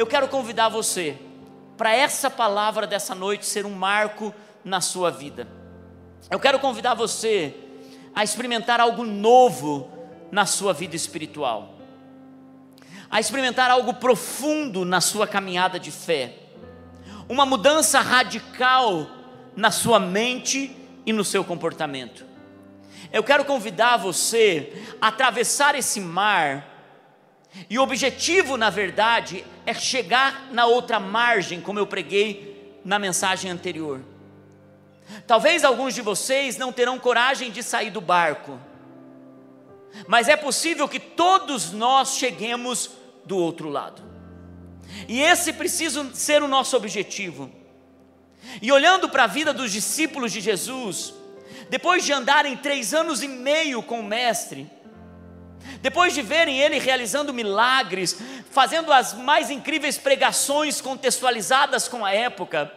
eu quero convidar você para essa palavra dessa noite ser um marco na sua vida. Eu quero convidar você a experimentar algo novo na sua vida espiritual, a experimentar algo profundo na sua caminhada de fé, uma mudança radical na sua mente e no seu comportamento. Eu quero convidar você a atravessar esse mar, e o objetivo, na verdade, é chegar na outra margem, como eu preguei na mensagem anterior. Talvez alguns de vocês não terão coragem de sair do barco, mas é possível que todos nós cheguemos do outro lado. E esse precisa ser o nosso objetivo. E olhando para a vida dos discípulos de Jesus, depois de andarem três anos e meio com o Mestre, depois de verem ele realizando milagres, fazendo as mais incríveis pregações contextualizadas com a época,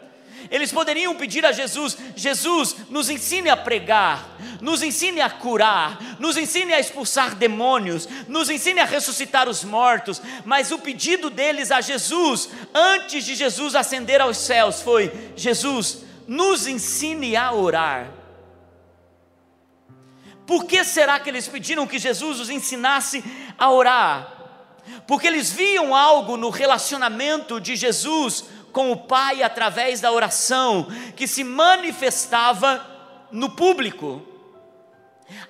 eles poderiam pedir a Jesus: Jesus, nos ensine a pregar, nos ensine a curar, nos ensine a expulsar demônios, nos ensine a ressuscitar os mortos. Mas o pedido deles a Jesus, antes de Jesus ascender aos céus, foi: Jesus, nos ensine a orar. Por que será que eles pediram que Jesus os ensinasse a orar? Porque eles viam algo no relacionamento de Jesus com o Pai através da oração, que se manifestava no público.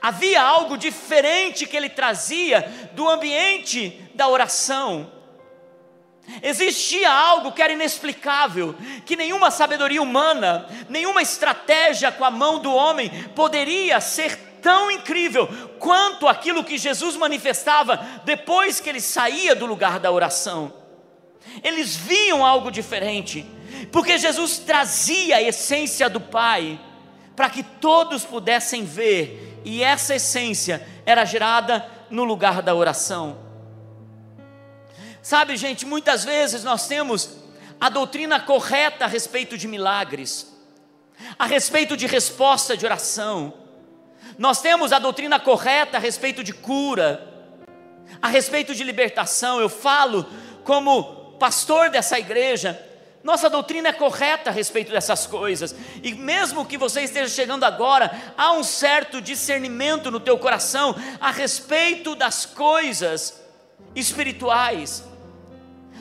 Havia algo diferente que ele trazia do ambiente da oração. Existia algo que era inexplicável, que nenhuma sabedoria humana, nenhuma estratégia com a mão do homem poderia ser tão incrível quanto aquilo que Jesus manifestava depois que ele saía do lugar da oração eles viam algo diferente, porque Jesus trazia a essência do Pai, para que todos pudessem ver, e essa essência era gerada no lugar da oração. Sabe, gente, muitas vezes nós temos a doutrina correta a respeito de milagres, a respeito de resposta de oração, nós temos a doutrina correta a respeito de cura, a respeito de libertação. Eu falo como pastor dessa igreja, nossa doutrina é correta a respeito dessas coisas. E mesmo que você esteja chegando agora, há um certo discernimento no teu coração a respeito das coisas espirituais.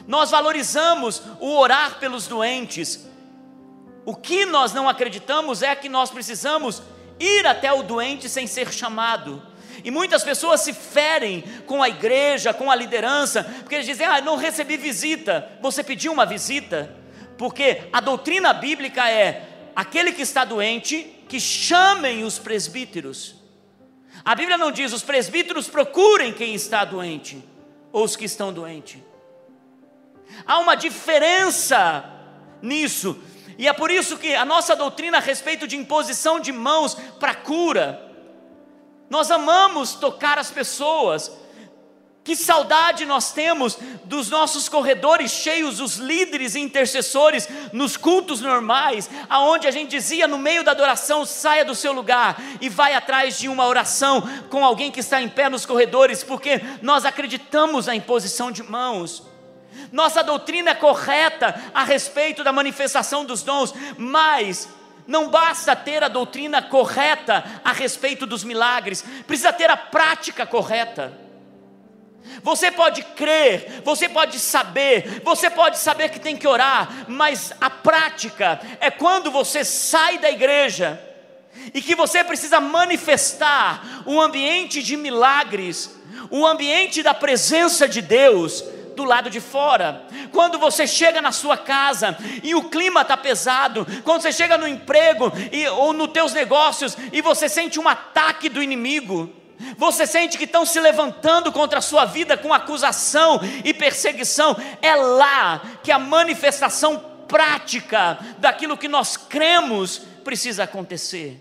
Nós valorizamos o orar pelos doentes. O que nós não acreditamos é que nós precisamos ir até o doente sem ser chamado. E muitas pessoas se ferem com a igreja, com a liderança, porque eles dizem: ah, não recebi visita. Você pediu uma visita? Porque a doutrina bíblica é: aquele que está doente, que chamem os presbíteros. A Bíblia não diz: os presbíteros procurem quem está doente, ou os que estão doentes. Há uma diferença nisso, e é por isso que a nossa doutrina a respeito de imposição de mãos para cura, nós amamos tocar as pessoas. Que saudade nós temos dos nossos corredores cheios, os líderes e intercessores nos cultos normais, aonde a gente dizia no meio da adoração, saia do seu lugar e vai atrás de uma oração com alguém que está em pé nos corredores, porque nós acreditamos na imposição de mãos. Nossa doutrina é correta a respeito da manifestação dos dons, mas não basta ter a doutrina correta a respeito dos milagres, precisa ter a prática correta. Você pode crer, você pode saber, você pode saber que tem que orar, mas a prática é quando você sai da igreja e que você precisa manifestar um ambiente de milagres, um ambiente da presença de Deus do lado de fora. Quando você chega na sua casa e o clima está pesado, quando você chega no emprego e, ou nos teus negócios e você sente um ataque do inimigo, você sente que estão se levantando contra a sua vida com acusação e perseguição, é lá que a manifestação prática daquilo que nós cremos precisa acontecer.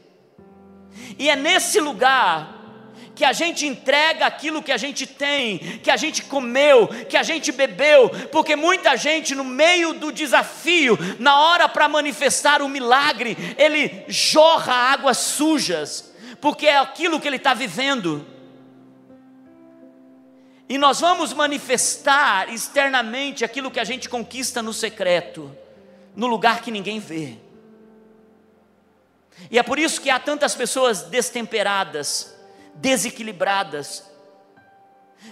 E é nesse lugar que a gente entrega aquilo que a gente tem, que a gente comeu, que a gente bebeu, porque muita gente no meio do desafio, na hora para manifestar o milagre, ele jorra águas sujas, porque é aquilo que ele está vivendo. E nós vamos manifestar externamente aquilo que a gente conquista no secreto, no lugar que ninguém vê. E é por isso que há tantas pessoas destemperadas, desequilibradas,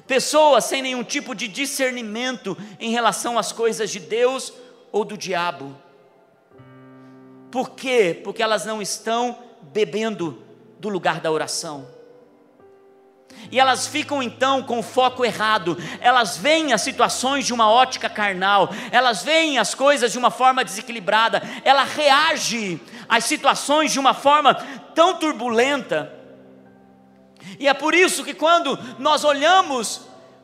pessoas sem nenhum tipo de discernimento em relação às coisas de Deus ou do diabo. Por quê? Porque elas não estão bebendo do lugar da oração. E elas ficam então com o foco errado, elas veem as situações de uma ótica carnal, elas veem as coisas de uma forma desequilibrada, ela reage às situações de uma forma tão turbulenta. E é por isso que quando nós olhamos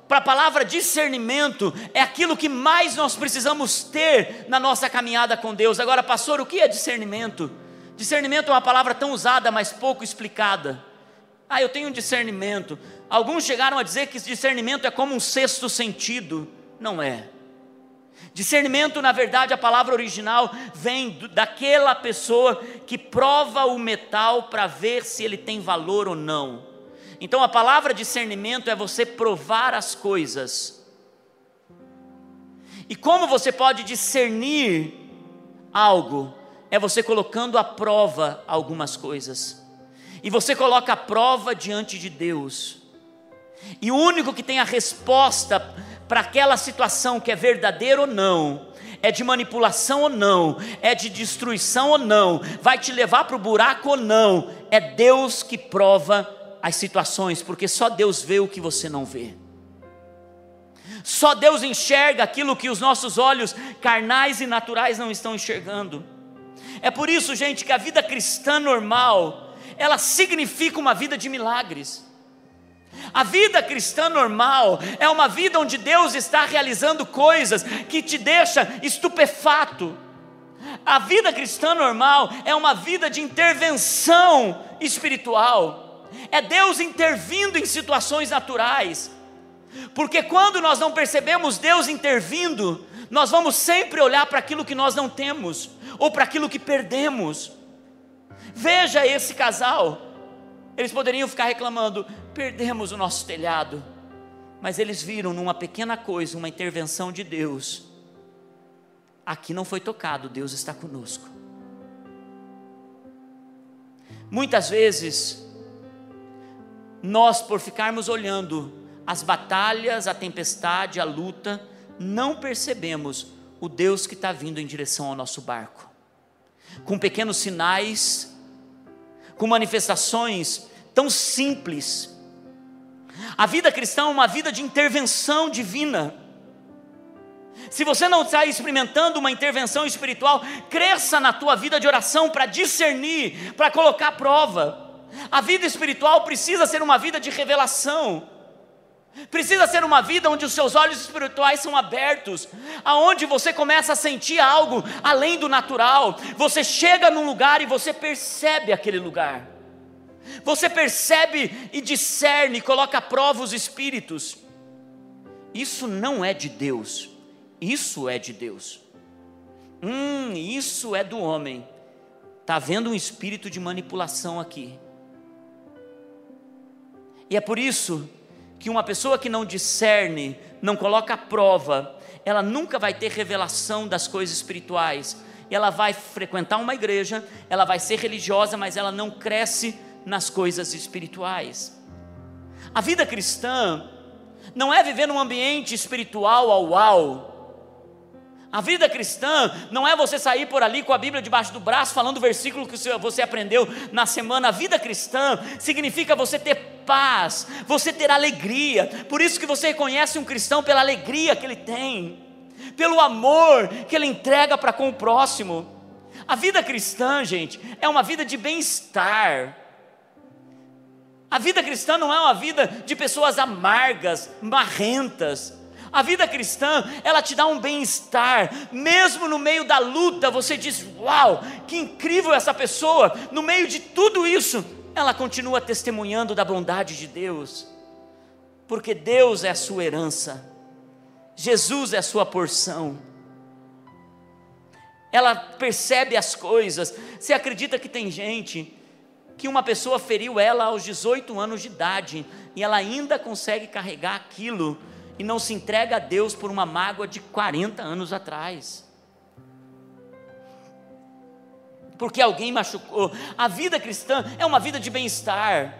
para a palavra discernimento, é aquilo que mais nós precisamos ter na nossa caminhada com Deus. Agora, pastor, o que é discernimento? Discernimento é uma palavra tão usada, mas pouco explicada. Ah, eu tenho discernimento. Alguns chegaram a dizer que discernimento é como um sexto sentido. Não é. Discernimento, na verdade, a palavra original vem daquela pessoa que prova o metal para ver se ele tem valor ou não. Então a palavra discernimento é você provar as coisas. E como você pode discernir algo? É você colocando à prova algumas coisas. E você coloca a prova diante de Deus. E o único que tem a resposta para aquela situação que é verdadeira ou não, é de manipulação ou não, é de destruição ou não, vai te levar para o buraco ou não, é Deus que prova as situações, porque só Deus vê o que você não vê. Só Deus enxerga aquilo que os nossos olhos carnais e naturais não estão enxergando. É por isso, gente, que a vida cristã normal, ela significa uma vida de milagres. A vida cristã normal é uma vida onde Deus está realizando coisas que te deixa estupefato. A vida cristã normal é uma vida de intervenção espiritual é Deus intervindo em situações naturais. Porque quando nós não percebemos Deus intervindo, nós vamos sempre olhar para aquilo que nós não temos, ou para aquilo que perdemos. Veja esse casal, eles poderiam ficar reclamando: perdemos o nosso telhado, mas eles viram numa pequena coisa uma intervenção de Deus. Aqui não foi tocado, Deus está conosco. Muitas vezes, nós, por ficarmos olhando as batalhas, a tempestade, a luta, não percebemos o Deus que está vindo em direção ao nosso barco, com pequenos sinais, com manifestações tão simples. A vida cristã é uma vida de intervenção divina. Se você não está experimentando uma intervenção espiritual, cresça na tua vida de oração para discernir, para colocar prova. A vida espiritual precisa ser uma vida de revelação. Precisa ser uma vida onde os seus olhos espirituais são abertos, aonde você começa a sentir algo além do natural. Você chega num lugar e você percebe aquele lugar. Você percebe e discerne, coloca à prova os espíritos. Isso não é de Deus. Isso é de Deus. Hum, isso é do homem. Está havendo um espírito de manipulação aqui. E é por isso que uma pessoa que não discerne, não coloca prova, ela nunca vai ter revelação das coisas espirituais. Ela vai frequentar uma igreja, ela vai ser religiosa, mas ela não cresce nas coisas espirituais. A vida cristã não é viver num ambiente espiritual ao uau, a vida cristã não é você sair por ali com a Bíblia debaixo do braço falando o versículo que você aprendeu na semana. A vida cristã significa você ter paz, você ter alegria. Por isso que você reconhece um cristão pela alegria que ele tem, pelo amor que ele entrega para com o próximo. A vida cristã, gente, é uma vida de bem-estar. A vida cristã não é uma vida de pessoas amargas, marrentas a vida cristã, ela te dá um bem-estar, mesmo no meio da luta, você diz: Uau, que incrível essa pessoa, no meio de tudo isso, ela continua testemunhando da bondade de Deus, porque Deus é a sua herança, Jesus é a sua porção. Ela percebe as coisas. Você acredita que tem gente que uma pessoa feriu ela aos 18 anos de idade e ela ainda consegue carregar aquilo e não se entrega a Deus por uma mágoa de 40 anos atrás. Porque alguém machucou. A vida cristã é uma vida de bem-estar,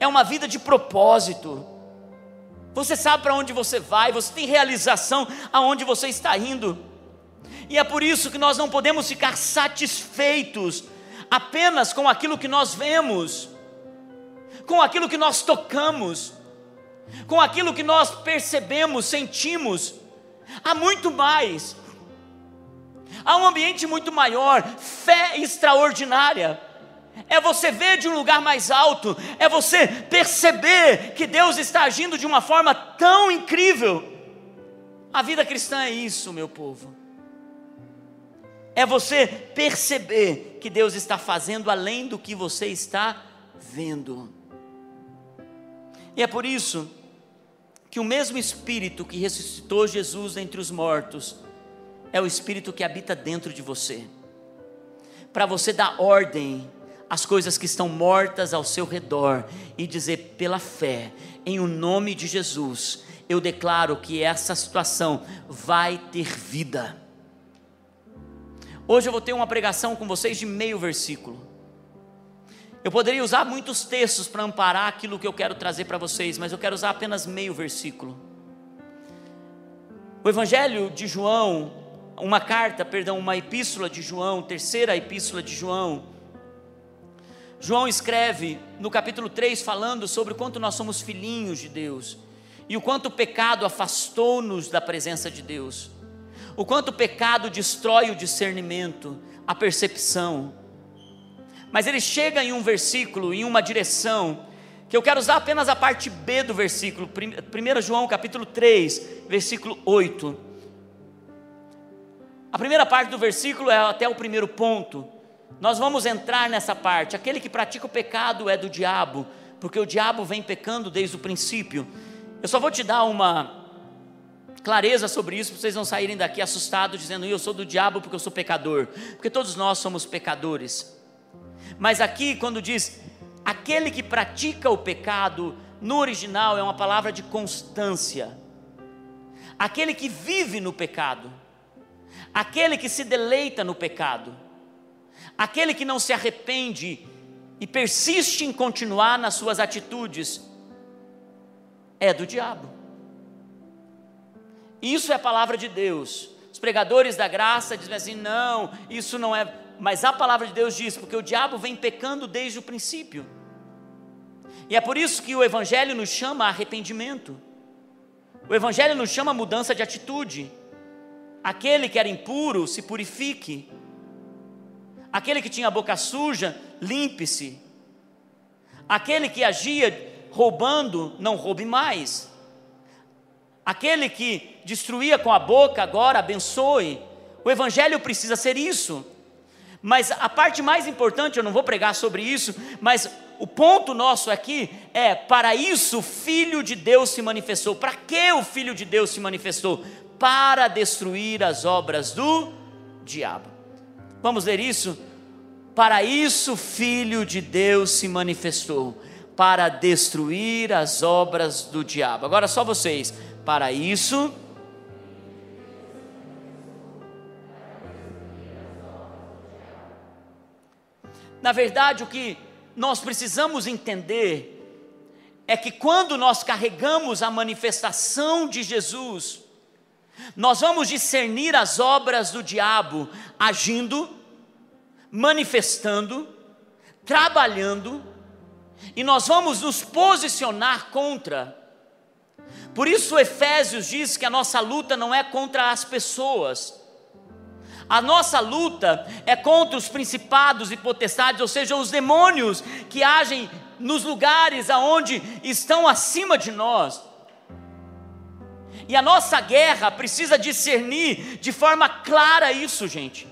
é uma vida de propósito. Você sabe para onde você vai, você tem realização aonde você está indo. E é por isso que nós não podemos ficar satisfeitos apenas com aquilo que nós vemos, com aquilo que nós tocamos, com aquilo que nós percebemos, sentimos. Há muito mais. Há um ambiente muito maior, fé extraordinária. É você ver de um lugar mais alto, é você perceber que Deus está agindo de uma forma tão incrível. A vida cristã é isso, meu povo é você perceber que Deus está fazendo além do que você está vendo. E é por isso que o mesmo Espírito que ressuscitou Jesus entre os mortos é o Espírito que habita dentro de você, para você dar ordem às coisas que estão mortas ao seu redor e dizer pela fé, em o nome de Jesus, eu declaro que essa situação vai ter vida Hoje eu vou ter uma pregação com vocês de meio versículo. Eu poderia usar muitos textos para amparar aquilo que eu quero trazer para vocês, mas eu quero usar apenas meio versículo. O Evangelho de João, uma carta, perdão, uma epístola de João, terceira epístola de João. João escreve no capítulo 3 falando sobre o quanto nós somos filhinhos de Deus e o quanto o pecado afastou-nos da presença de Deus o quanto o pecado destrói o discernimento, a percepção. Mas ele chega em um versículo, em uma direção, que eu quero usar apenas a parte B do versículo, 1 João capítulo 3, versículo 8. A primeira parte do versículo é até o primeiro ponto. Nós vamos entrar nessa parte. Aquele que pratica o pecado é do diabo, porque o diabo vem pecando desde o princípio. Eu só vou te dar uma clareza sobre isso, para vocês não saírem daqui assustados, dizendo, eu sou do diabo porque eu sou pecador, porque todos nós somos pecadores. Mas aqui, quando diz, aquele que pratica o pecado, no original é uma palavra de constância, aquele que vive no pecado, aquele que se deleita no pecado, aquele que não se arrepende e persiste em continuar nas suas atitudes, é do diabo. Isso é a palavra de Deus. Os pregadores da graça dizem assim: não, isso não é. Mas a palavra de Deus diz, porque o diabo vem pecando desde o princípio. E é por isso que o Evangelho nos chama a arrependimento. O Evangelho nos chama a mudança de atitude. Aquele que era impuro, se purifique. Aquele que tinha a boca suja, limpe-se. Aquele que agia roubando, não roube mais. Aquele que destruía com a boca, agora abençoe. O Evangelho precisa ser isso. Mas a parte mais importante, eu não vou pregar sobre isso, mas o ponto nosso aqui é: para isso o Filho de Deus se manifestou. Para que o Filho de Deus se manifestou? Para destruir as obras do diabo. Vamos ler isso? Para isso o Filho de Deus se manifestou, para destruir as obras do diabo. Agora só vocês. Para isso, na verdade, o que nós precisamos entender é que quando nós carregamos a manifestação de Jesus, nós vamos discernir as obras do diabo agindo, manifestando, trabalhando, e nós vamos nos posicionar contra. Por isso, Efésios diz que a nossa luta não é contra as pessoas, a nossa luta é contra os principados e potestades, ou seja, os demônios que agem nos lugares aonde estão acima de nós. E a nossa guerra precisa discernir de forma clara isso, gente.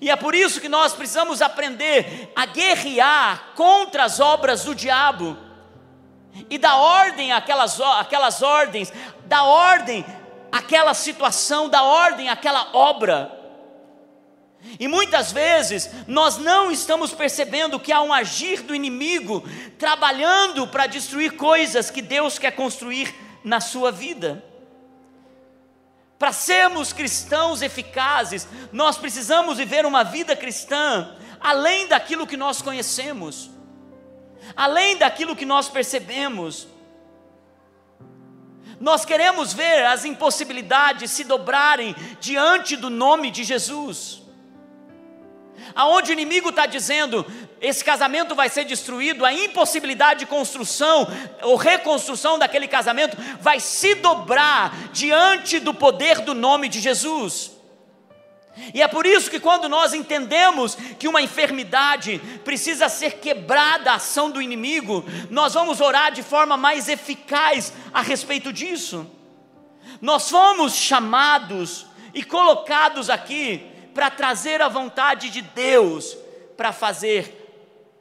E é por isso que nós precisamos aprender a guerrear contra as obras do diabo e dá ordem àquelas, àquelas ordens, dá ordem àquela situação, dá ordem àquela obra. E muitas vezes nós não estamos percebendo que há um agir do inimigo trabalhando para destruir coisas que Deus quer construir na sua vida. Para sermos cristãos eficazes, nós precisamos viver uma vida cristã além daquilo que nós conhecemos, além daquilo que nós percebemos. Nós queremos ver as impossibilidades se dobrarem diante do nome de Jesus aonde o inimigo está dizendo, esse casamento vai ser destruído, a impossibilidade de construção ou reconstrução daquele casamento vai se dobrar diante do poder do nome de Jesus. E é por isso que quando nós entendemos que uma enfermidade precisa ser quebrada a ação do inimigo, nós vamos orar de forma mais eficaz a respeito disso. Nós fomos chamados e colocados aqui para trazer a vontade de Deus para fazer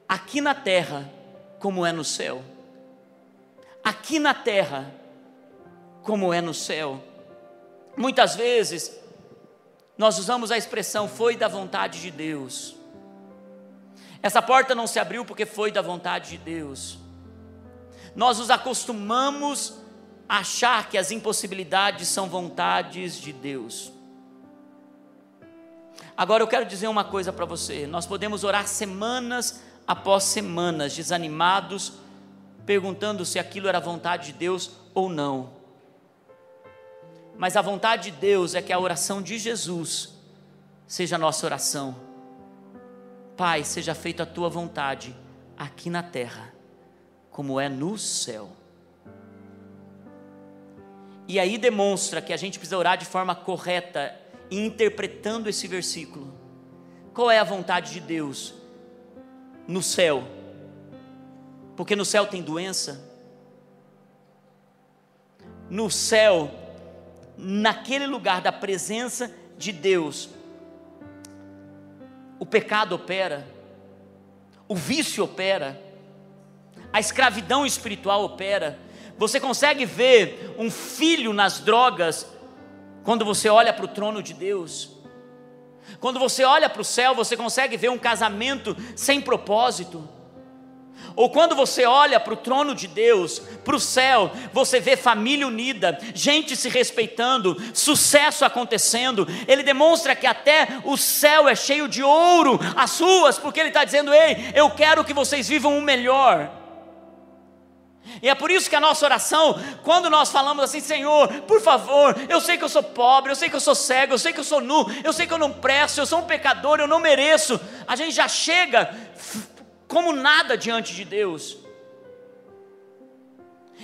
aqui na terra como é no céu. Aqui na terra como é no céu. Muitas vezes nós usamos a expressão foi da vontade de Deus. Essa porta não se abriu porque foi da vontade de Deus. Nós nos acostumamos a achar que as impossibilidades são vontades de Deus. Agora eu quero dizer uma coisa para você: nós podemos orar semanas após semanas, desanimados, perguntando se aquilo era vontade de Deus ou não. Mas a vontade de Deus é que a oração de Jesus seja a nossa oração. Pai, seja feita a tua vontade aqui na terra, como é no céu. E aí demonstra que a gente precisa orar de forma correta interpretando esse versículo. Qual é a vontade de Deus no céu? Porque no céu tem doença. No céu, naquele lugar da presença de Deus, o pecado opera, o vício opera, a escravidão espiritual opera. Você consegue ver um filho nas drogas quando você olha para o trono de Deus, quando você olha para o céu, você consegue ver um casamento sem propósito. Ou quando você olha para o trono de Deus, para o céu, você vê família unida, gente se respeitando, sucesso acontecendo. Ele demonstra que até o céu é cheio de ouro, as ruas, porque ele está dizendo: Ei, eu quero que vocês vivam o melhor. E é por isso que a nossa oração, quando nós falamos assim, Senhor, por favor, eu sei que eu sou pobre, eu sei que eu sou cego, eu sei que eu sou nu, eu sei que eu não presto, eu sou um pecador, eu não mereço. A gente já chega como nada diante de Deus.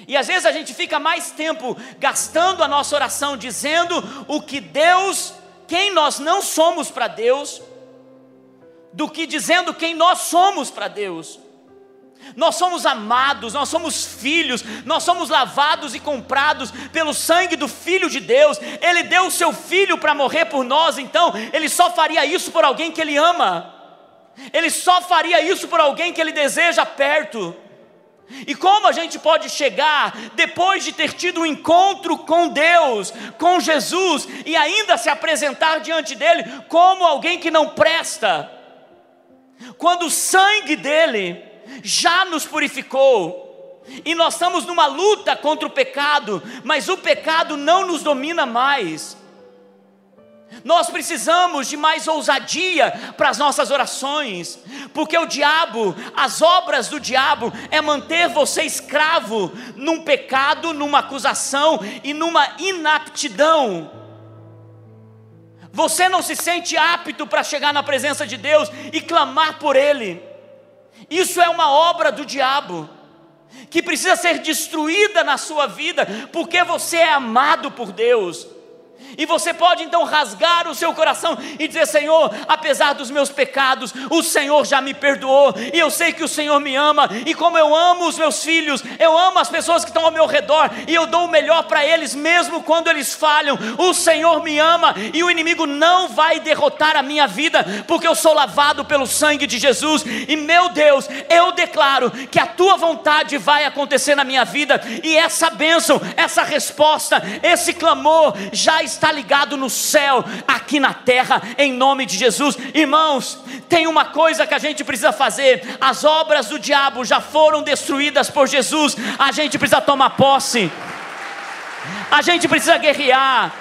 E às vezes a gente fica mais tempo gastando a nossa oração dizendo o que Deus, quem nós não somos para Deus, do que dizendo quem nós somos para Deus. Nós somos amados, nós somos filhos, nós somos lavados e comprados pelo sangue do Filho de Deus. Ele deu o seu filho para morrer por nós, então ele só faria isso por alguém que ele ama. Ele só faria isso por alguém que ele deseja perto. E como a gente pode chegar depois de ter tido um encontro com Deus, com Jesus, e ainda se apresentar diante dele como alguém que não presta? Quando o sangue dele já nos purificou. E nós estamos numa luta contra o pecado, mas o pecado não nos domina mais. Nós precisamos de mais ousadia para as nossas orações, porque o diabo, as obras do diabo é manter você escravo num pecado, numa acusação e numa inaptidão. Você não se sente apto para chegar na presença de Deus e clamar por Ele. Isso é uma obra do diabo, que precisa ser destruída na sua vida, porque você é amado por Deus. E você pode então rasgar o seu coração e dizer: Senhor, apesar dos meus pecados, o Senhor já me perdoou, e eu sei que o Senhor me ama, e como eu amo os meus filhos, eu amo as pessoas que estão ao meu redor, e eu dou o melhor para eles, mesmo quando eles falham. O Senhor me ama, e o inimigo não vai derrotar a minha vida, porque eu sou lavado pelo sangue de Jesus, e meu Deus, eu declaro que a tua vontade vai acontecer na minha vida, e essa bênção, essa resposta, esse clamor já está está ligado no céu, aqui na terra, em nome de Jesus. Irmãos, tem uma coisa que a gente precisa fazer: as obras do diabo já foram destruídas por Jesus, a gente precisa tomar posse, a gente precisa guerrear.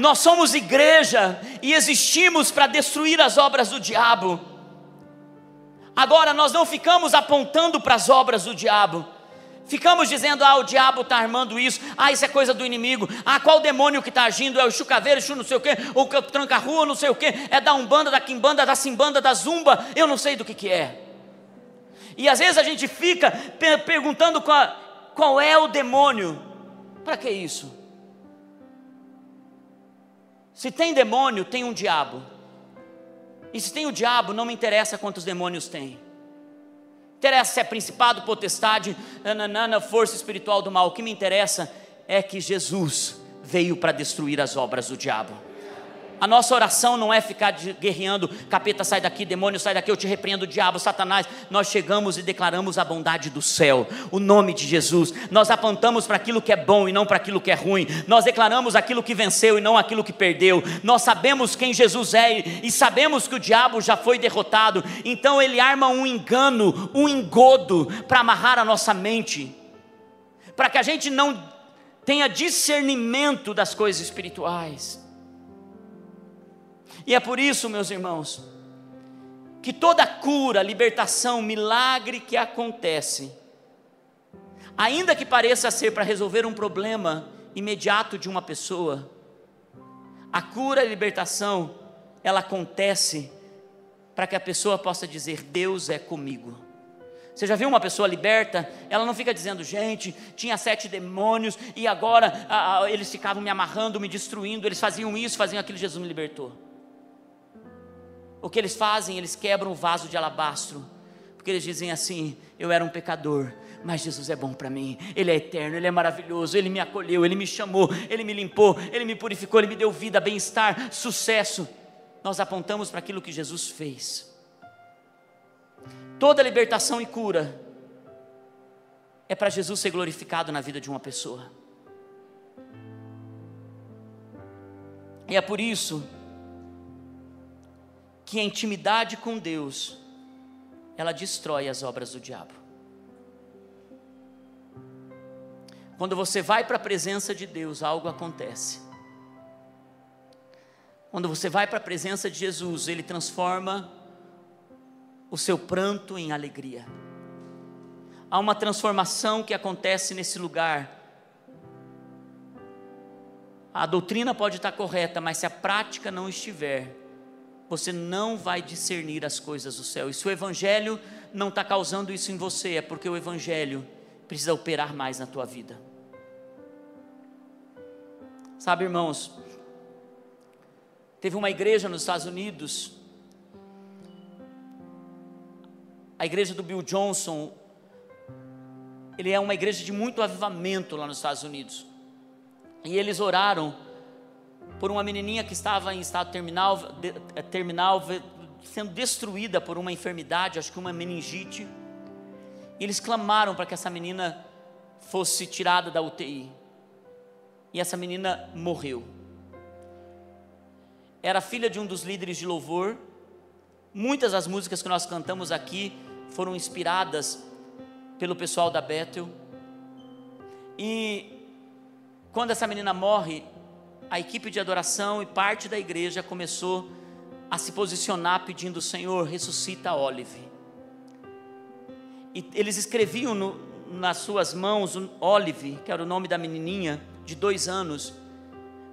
Nós somos igreja e existimos para destruir as obras do diabo. Agora, nós não ficamos apontando para as obras do diabo, ficamos dizendo: ah, o diabo está armando isso, ah, isso é coisa do inimigo, ah, qual demônio que está agindo? É o chucaveiro, chu não sei o quê, o tranca-rua, não sei o quê, é da umbanda, da quimbanda, da simbanda, da zumba, eu não sei do que, que é. E às vezes a gente fica perguntando qual, qual é o demônio, para que isso? Se tem demônio, tem um diabo. E se tem o diabo, não me interessa quantos demônios tem. Interessa se é principado, potestade, nananana, força espiritual do mal. O que me interessa é que Jesus veio para destruir as obras do diabo. A nossa oração não é ficar guerreando, capeta sai daqui, demônio sai daqui, eu te repreendo, diabo, satanás. Nós chegamos e declaramos a bondade do céu, o nome de Jesus. Nós apontamos para aquilo que é bom e não para aquilo que é ruim. Nós declaramos aquilo que venceu e não aquilo que perdeu. Nós sabemos quem Jesus é e sabemos que o diabo já foi derrotado. Então ele arma um engano, um engodo para amarrar a nossa mente, para que a gente não tenha discernimento das coisas espirituais. E é por isso, meus irmãos, que toda cura, libertação, milagre que acontece, ainda que pareça ser para resolver um problema imediato de uma pessoa, a cura e a libertação, ela acontece para que a pessoa possa dizer: Deus é comigo. Você já viu uma pessoa liberta? Ela não fica dizendo, gente, tinha sete demônios e agora ah, eles ficavam me amarrando, me destruindo, eles faziam isso, faziam aquilo, Jesus me libertou. O que eles fazem? Eles quebram o vaso de alabastro, porque eles dizem assim: Eu era um pecador, mas Jesus é bom para mim, Ele é eterno, Ele é maravilhoso, Ele me acolheu, Ele me chamou, Ele me limpou, Ele me purificou, Ele me deu vida, bem-estar, sucesso. Nós apontamos para aquilo que Jesus fez. Toda libertação e cura é para Jesus ser glorificado na vida de uma pessoa. E é por isso que a intimidade com Deus, ela destrói as obras do diabo. Quando você vai para a presença de Deus, algo acontece. Quando você vai para a presença de Jesus, Ele transforma o seu pranto em alegria. Há uma transformação que acontece nesse lugar. A doutrina pode estar correta, mas se a prática não estiver, você não vai discernir as coisas do céu. E se o Evangelho não está causando isso em você, é porque o Evangelho precisa operar mais na tua vida. Sabe, irmãos, teve uma igreja nos Estados Unidos, a igreja do Bill Johnson, ele é uma igreja de muito avivamento lá nos Estados Unidos. E eles oraram por uma menininha que estava em estado terminal, de, eh, terminal sendo destruída por uma enfermidade, acho que uma meningite. E eles clamaram para que essa menina fosse tirada da UTI. E essa menina morreu. Era filha de um dos líderes de louvor. Muitas das músicas que nós cantamos aqui foram inspiradas pelo pessoal da Bethel. E quando essa menina morre, a equipe de adoração e parte da igreja começou a se posicionar pedindo: Senhor, ressuscita a Olive. E eles escreviam no, nas suas mãos Olive, que era o nome da menininha de dois anos,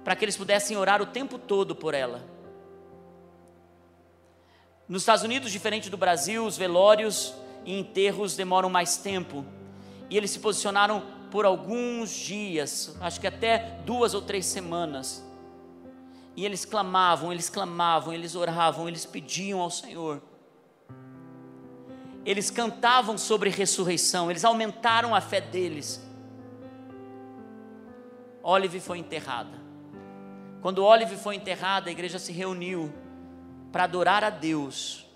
para que eles pudessem orar o tempo todo por ela. Nos Estados Unidos, diferente do Brasil, os velórios e enterros demoram mais tempo. E eles se posicionaram por alguns dias, acho que até duas ou três semanas. E eles clamavam, eles clamavam, eles oravam, eles pediam ao Senhor. Eles cantavam sobre ressurreição, eles aumentaram a fé deles. Olive foi enterrada. Quando Olive foi enterrada, a igreja se reuniu para adorar a Deus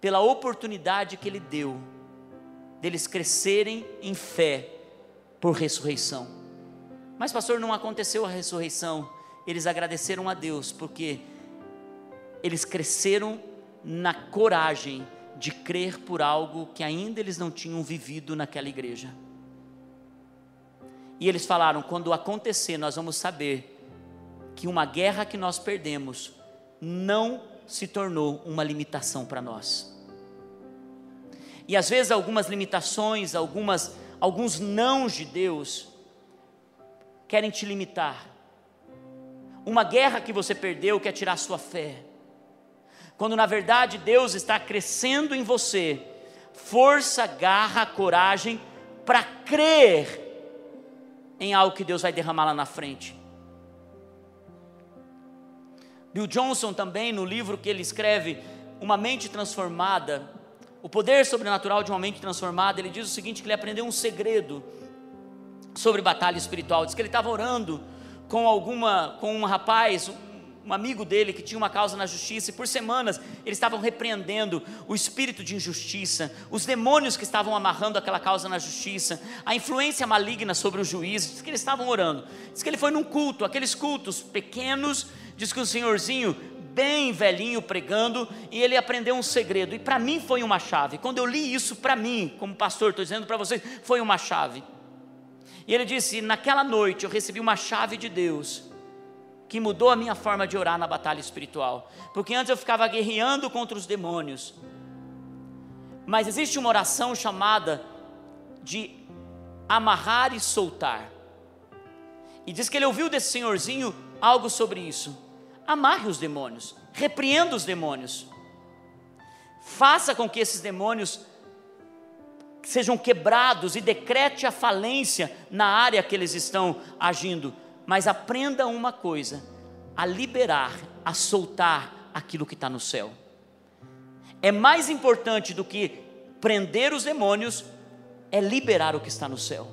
pela oportunidade que Ele deu deles crescerem em fé por ressurreição. Mas, pastor, não aconteceu a ressurreição. Eles agradeceram a Deus porque eles cresceram na coragem de crer por algo que ainda eles não tinham vivido naquela igreja. E eles falaram: quando acontecer, nós vamos saber que uma guerra que nós perdemos não se tornou uma limitação para nós. E às vezes algumas limitações, algumas alguns nãos de Deus querem te limitar. Uma guerra que você perdeu quer tirar sua fé. Quando na verdade Deus está crescendo em você força, garra, coragem para crer em algo que Deus vai derramar lá na frente. Bill Johnson também, no livro que ele escreve, Uma Mente Transformada, o poder sobrenatural de uma mente transformada, ele diz o seguinte: que ele aprendeu um segredo sobre batalha espiritual. Diz que ele estava orando com alguma, com um rapaz, um amigo dele que tinha uma causa na justiça, e por semanas eles estavam repreendendo o espírito de injustiça, os demônios que estavam amarrando aquela causa na justiça, a influência maligna sobre o juiz, diz que eles estavam orando. Diz que ele foi num culto, aqueles cultos pequenos, diz que o senhorzinho bem velhinho pregando e ele aprendeu um segredo. E para mim foi uma chave. Quando eu li isso para mim, como pastor, estou dizendo para vocês, foi uma chave. E ele disse: Naquela noite eu recebi uma chave de Deus que mudou a minha forma de orar na batalha espiritual. Porque antes eu ficava guerreando contra os demônios. Mas existe uma oração chamada de amarrar e soltar. E diz que ele ouviu desse senhorzinho algo sobre isso. Amarre os demônios, repreenda os demônios. Faça com que esses demônios sejam quebrados e decrete a falência na área que eles estão agindo mas aprenda uma coisa: a liberar, a soltar aquilo que está no céu. É mais importante do que prender os demônios, é liberar o que está no céu.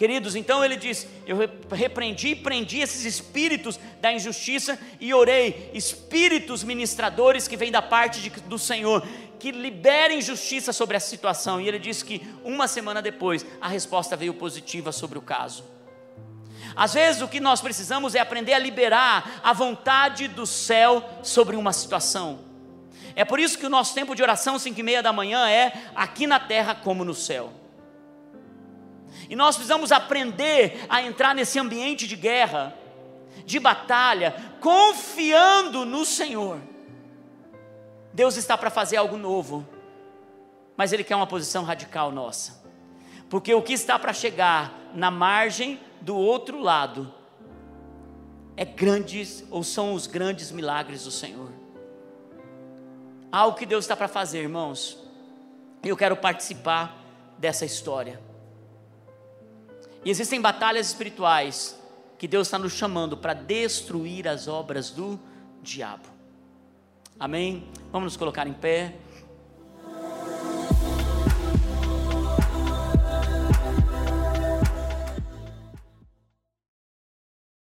Queridos, então ele diz: Eu repreendi prendi esses espíritos da injustiça e orei, espíritos ministradores que vêm da parte de, do Senhor, que liberem justiça sobre a situação. E ele disse que uma semana depois a resposta veio positiva sobre o caso. Às vezes o que nós precisamos é aprender a liberar a vontade do céu sobre uma situação. É por isso que o nosso tempo de oração, 5 e meia da manhã, é aqui na terra como no céu. E nós precisamos aprender a entrar nesse ambiente de guerra, de batalha, confiando no Senhor. Deus está para fazer algo novo, mas Ele quer uma posição radical nossa, porque o que está para chegar na margem do outro lado é grandes ou são os grandes milagres do Senhor. Algo que Deus está para fazer, irmãos. Eu quero participar dessa história. E existem batalhas espirituais que Deus está nos chamando para destruir as obras do diabo. Amém? Vamos nos colocar em pé.